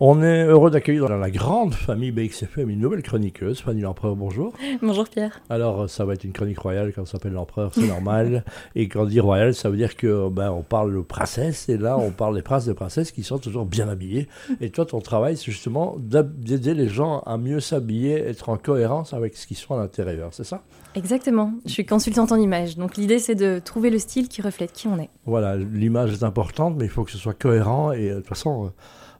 On est heureux d'accueillir dans la grande famille BXFM une nouvelle chroniqueuse, Fanny L'Empereur, bonjour. Bonjour Pierre. Alors, ça va être une chronique royale quand on s'appelle l'Empereur, c'est normal. et quand on dit royal, ça veut dire que ben, on parle de princesse, et là, on parle des princes et des princesses qui sont toujours bien habillés. Et toi, ton travail, c'est justement d'aider les gens à mieux s'habiller, être en cohérence avec ce qu'ils sont à l'intérieur, c'est ça? Exactement. Je suis consultante en image. Donc l'idée, c'est de trouver le style qui reflète qui on est. Voilà, l'image est importante, mais il faut que ce soit cohérent. Et euh, de toute façon, euh,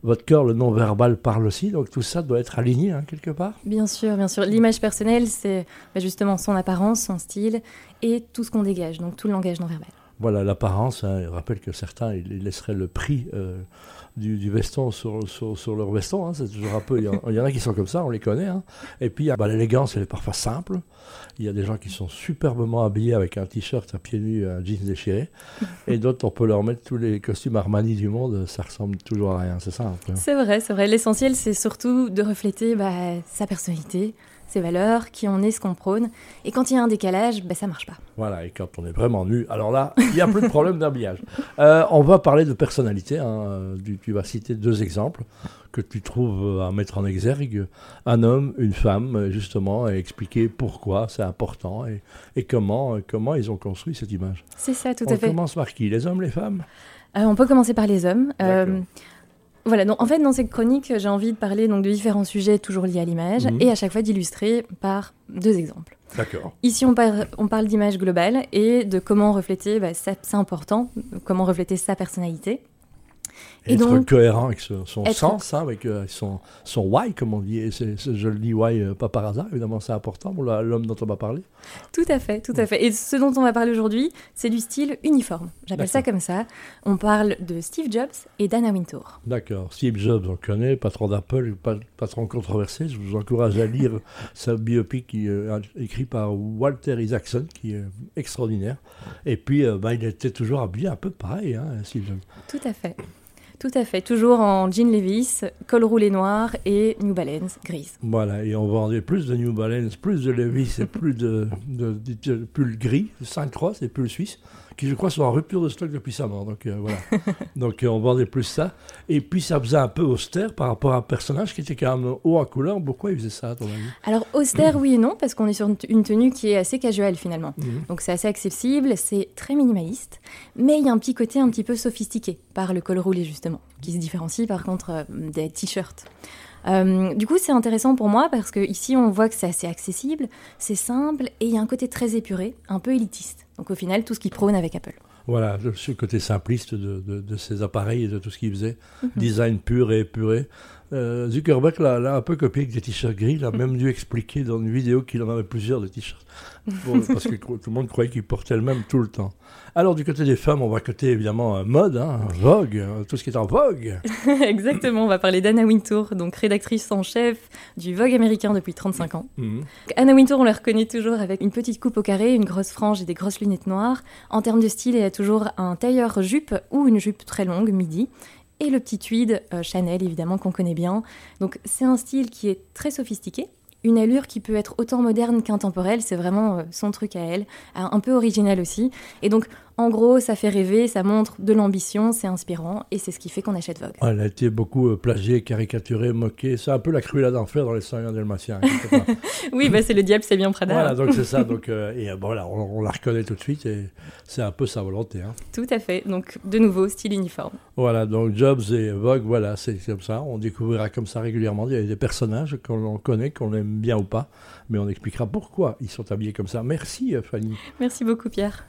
votre cœur, le non-verbal parle aussi, donc tout ça doit être aligné hein, quelque part. Bien sûr, bien sûr. L'image personnelle, c'est bah, justement son apparence, son style et tout ce qu'on dégage, donc tout le langage non-verbal. Voilà, l'apparence, hein, je rappelle que certains, ils laisseraient le prix euh, du, veston sur, leur veston, hein, c'est toujours un peu, il y, en, a qui sont comme ça, on les connaît. Et puis, bah, l'élégance, elle est parfois simple. Il y a des gens qui sont superbement habillés avec un t-shirt à pieds nus, un jeans déchiré. Et d'autres, on peut leur mettre tous les costumes Armani du monde, ça ressemble toujours à rien, c'est ça C'est vrai, c'est vrai. L'essentiel, c'est surtout de refléter bah, sa personnalité, ses valeurs, qui on est, ce qu'on prône. Et quand il y a un décalage, bah, ça marche pas. Voilà, et quand on est vraiment nu, alors là, il n'y a plus de problème d'habillage. Euh, on va parler de personnalité. Hein. Tu, vas citer deux exemples que tu trouves à mettre en exergue. Un homme, une femme, justement, et expliquer pourquoi c'est important et, et, comment, comment ils ont construit cette image. C'est ça, tout à fait. On commence par qui? Les hommes, les femmes? Euh, On peut commencer par les hommes. Euh, voilà, donc en fait, dans cette chronique, j'ai envie de parler donc, de différents sujets toujours liés à l'image mhm. et à chaque fois d'illustrer par deux exemples. D'accord. Ici, on, on parle d'image globale et de comment refléter, bah, c'est important, comment refléter sa personnalité. Et être cohérent avec son, sens, hein, avec euh, son, son why, comme on dit. je le dis why euh, pas par hasard, évidemment, c'est important pour l'homme dont on va parler. Tout à fait, tout à fait. Et ce dont on va parler aujourd'hui, c'est du style uniforme. J'appelle ça comme ça. On parle de Steve Jobs et d'Anna Wintour. D'accord. Steve Jobs, on connaît, patron d'Apple, patron controversé. Je vous encourage à lire sa biopic qui euh, écrit par Walter Isaacson, qui est extraordinaire. Et puis, bah, il était toujours habillé un peu pareil, hein, Steve Jobs. Tout à fait. Tout à fait, toujours en jean Levis, col roulé noir et New Balance grise. Voilà, et on vendait plus de New Balance, plus de Levis et plus de, de, pull gris, Saint-Croix et pull suisse qui je crois sont en rupture de stock depuis sa mort. Donc euh, voilà. donc euh, on vendait plus ça. Et puis ça faisait un peu austère par rapport à un personnage qui était quand même haut en couleur. Pourquoi il faisait ça à ton avis? Alors austère, oui et non, parce qu'on est sur une tenue qui est assez casuelle finalement. Mhm. Donc c'est assez accessible, c'est très minimaliste, mais il y a un petit côté un petit peu sophistiqué par le col roulé justement, qui se différencie par contre euh, des t-shirts. Du coup, c'est intéressant pour moi parce que ici, on voit que c'est assez accessible, c'est simple et il y a un côté très épuré, un peu élitiste. Donc au final, tout ce qui prône avec Apple. Voilà, ce côté simpliste de, ces appareils et de tout ce qu'il faisait. Mhm. Design pur et épuré. Euh, Zuckerberg l'a un peu copié avec des t-shirts gris. Il a même dû expliquer dans une vidéo qu'il en avait plusieurs de t-shirts. parce que tout le monde croyait qu'il portait le même tout le temps. Alors, du côté des femmes, on va côté évidemment euh, mode, hein, Vogue, euh, tout ce qui est en Vogue. Exactement, on va parler d'Anna Wintour, donc rédactrice en chef du Vogue américain depuis 35 ans. Mhm. Anna Wintour, on la reconnaît toujours avec une petite coupe au carré, une grosse frange et des grosses lunettes noires. En termes de style, elle a toujours un tailleur jupe ou une jupe très longue, midi et le petit tweed euh, Chanel évidemment qu'on connaît bien. Donc c'est un style qui est très sophistiqué, une allure qui peut être autant moderne qu'intemporelle, c'est vraiment euh, son truc à elle, un peu original aussi. Et donc en gros, ça fait rêver, ça montre de l'ambition, c'est inspirant et c'est ce qui fait qu'on achète Vogue. elle a été beaucoup euh, plagiée, caricaturée, moquée. C'est un peu la cruelle d'enfer dans les sangs dalmatiens. oui, bah, c'est le diable, c'est bien Prada. Voilà, donc c'est ça. Donc, euh, et bon, on, la reconnaît tout de suite et c'est un peu sa volonté. Hein. Tout à fait. Donc, de nouveau, style uniforme. Voilà, donc Jobs et Vogue, voilà, c'est comme ça. On découvrira comme ça régulièrement. Il y a des personnages qu'on connaît, qu'on aime bien ou pas, mais on expliquera pourquoi ils sont habillés comme ça. Merci, Fanny. Merci beaucoup, Pierre.